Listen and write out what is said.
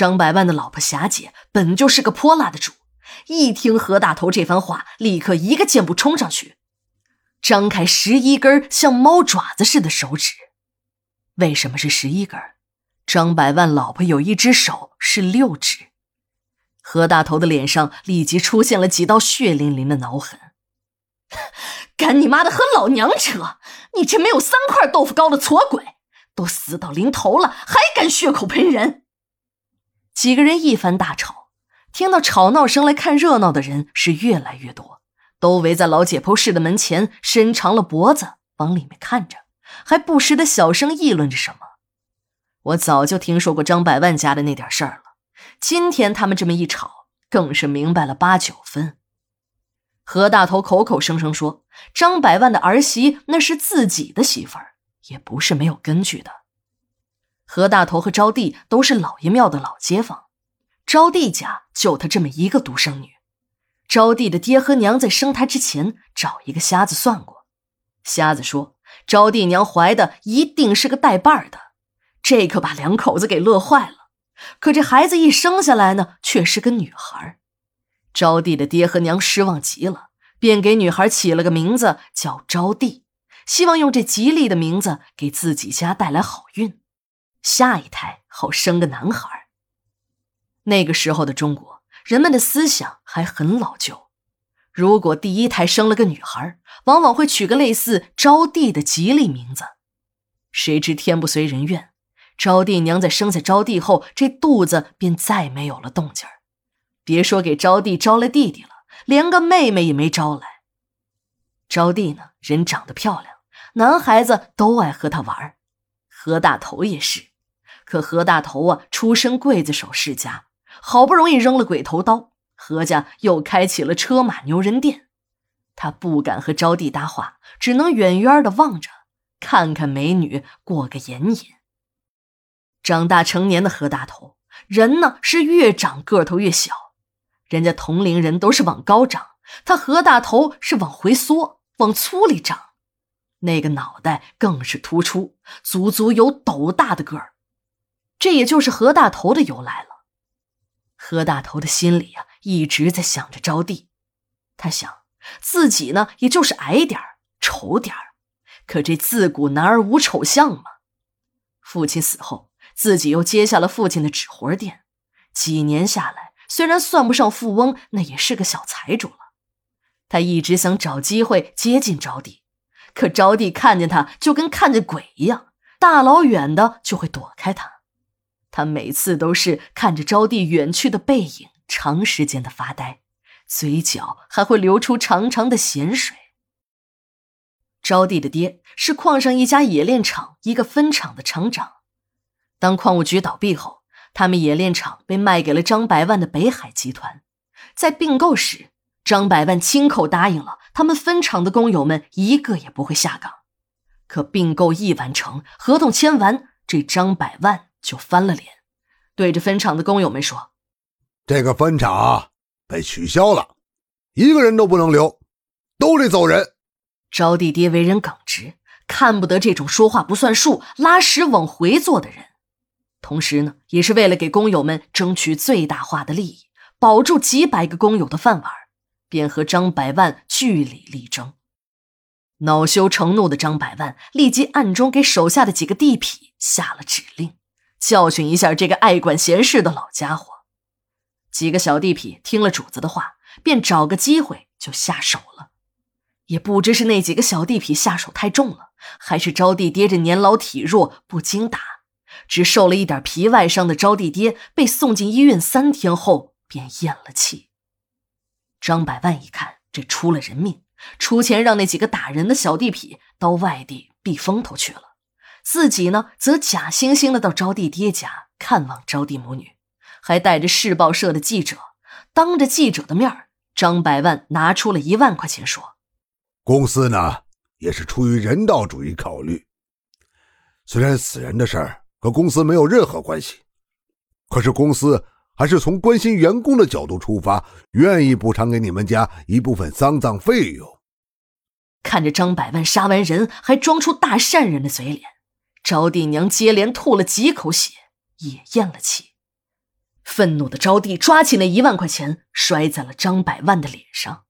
张百万的老婆霞姐本就是个泼辣的主，一听何大头这番话，立刻一个箭步冲上去，张开十一根像猫爪子似的手指。为什么是十一根？张百万老婆有一只手是六指。何大头的脸上立即出现了几道血淋淋的挠痕。干你妈的和老娘扯！你这没有三块豆腐高的矬鬼，都死到临头了，还敢血口喷人！几个人一番大吵，听到吵闹声来看热闹的人是越来越多，都围在老解剖室的门前，伸长了脖子往里面看着，还不时的小声议论着什么。我早就听说过张百万家的那点事儿了，今天他们这么一吵，更是明白了八九分。何大头口口声声说张百万的儿媳那是自己的媳妇儿，也不是没有根据的。何大头和招娣都是老爷庙的老街坊，招娣家就她这么一个独生女。招娣的爹和娘在生她之前找一个瞎子算过，瞎子说招娣娘怀的一定是个带把儿的，这可把两口子给乐坏了。可这孩子一生下来呢，却是个女孩。招娣的爹和娘失望极了，便给女孩起了个名字叫招娣，希望用这吉利的名字给自己家带来好运，下一胎好生个男孩。那个时候的中国人们的思想还很老旧，如果第一胎生了个女孩，往往会取个类似招娣的吉利名字。谁知天不随人愿，招娣娘在生下招娣后，这肚子便再没有了动静。别说给招娣招来弟弟了，连个妹妹也没招来。招娣呢，人长得漂亮，男孩子都爱和她玩何大头也是，可何大头啊，出身刽子手世家，好不容易扔了鬼头刀，何家又开起了车马牛人店，他不敢和招娣搭话，只能远远的望着，看看美女，过个眼瘾。长大成年的何大头，人呢是越长个头越小。人家同龄人都是往高长，他何大头是往回缩，往粗里长，那个脑袋更是突出，足足有斗大的个儿。这也就是何大头的由来了。何大头的心里呀，一直在想着招娣。他想自己呢，也就是矮点儿、丑点儿，可这自古男儿无丑相嘛。父亲死后，自己又接下了父亲的纸活店，几年下来。虽然算不上富翁，那也是个小财主了。他一直想找机会接近招娣，可招娣看见他就跟看见鬼一样，大老远的就会躲开他。他每次都是看着招娣远去的背影，长时间的发呆，嘴角还会流出长长的咸水。招娣的爹是矿上一家冶炼厂一个分厂的厂长，当矿务局倒闭后。他们冶炼厂被卖给了张百万的北海集团，在并购时，张百万亲口答应了他们分厂的工友们一个也不会下岗。可并购一完成，合同签完，这张百万就翻了脸，对着分厂的工友们说：“这个分厂被取消了，一个人都不能留，都得走人。”招娣爹为人耿直，看不得这种说话不算数、拉屎往回坐的人。同时呢，也是为了给工友们争取最大化的利益，保住几百个工友的饭碗，便和张百万据理力争。恼羞成怒的张百万立即暗中给手下的几个地痞下了指令，教训一下这个爱管闲事的老家伙。几个小地痞听了主子的话，便找个机会就下手了。也不知是那几个小地痞下手太重了，还是招娣爹这年老体弱不经打。只受了一点皮外伤的招娣爹被送进医院三天后便咽了气。张百万一看这出了人命，出钱让那几个打人的小地痞到外地避风头去了，自己呢则假惺惺的到招娣爹家看望招娣母女，还带着市报社的记者，当着记者的面张百万拿出了一万块钱说：“公司呢也是出于人道主义考虑，虽然死人的事儿。”和公司没有任何关系，可是公司还是从关心员工的角度出发，愿意补偿给你们家一部分丧葬费用。看着张百万杀完人还装出大善人的嘴脸，招娣娘接连吐了几口血，也咽了气。愤怒的招娣抓起那一万块钱，摔在了张百万的脸上。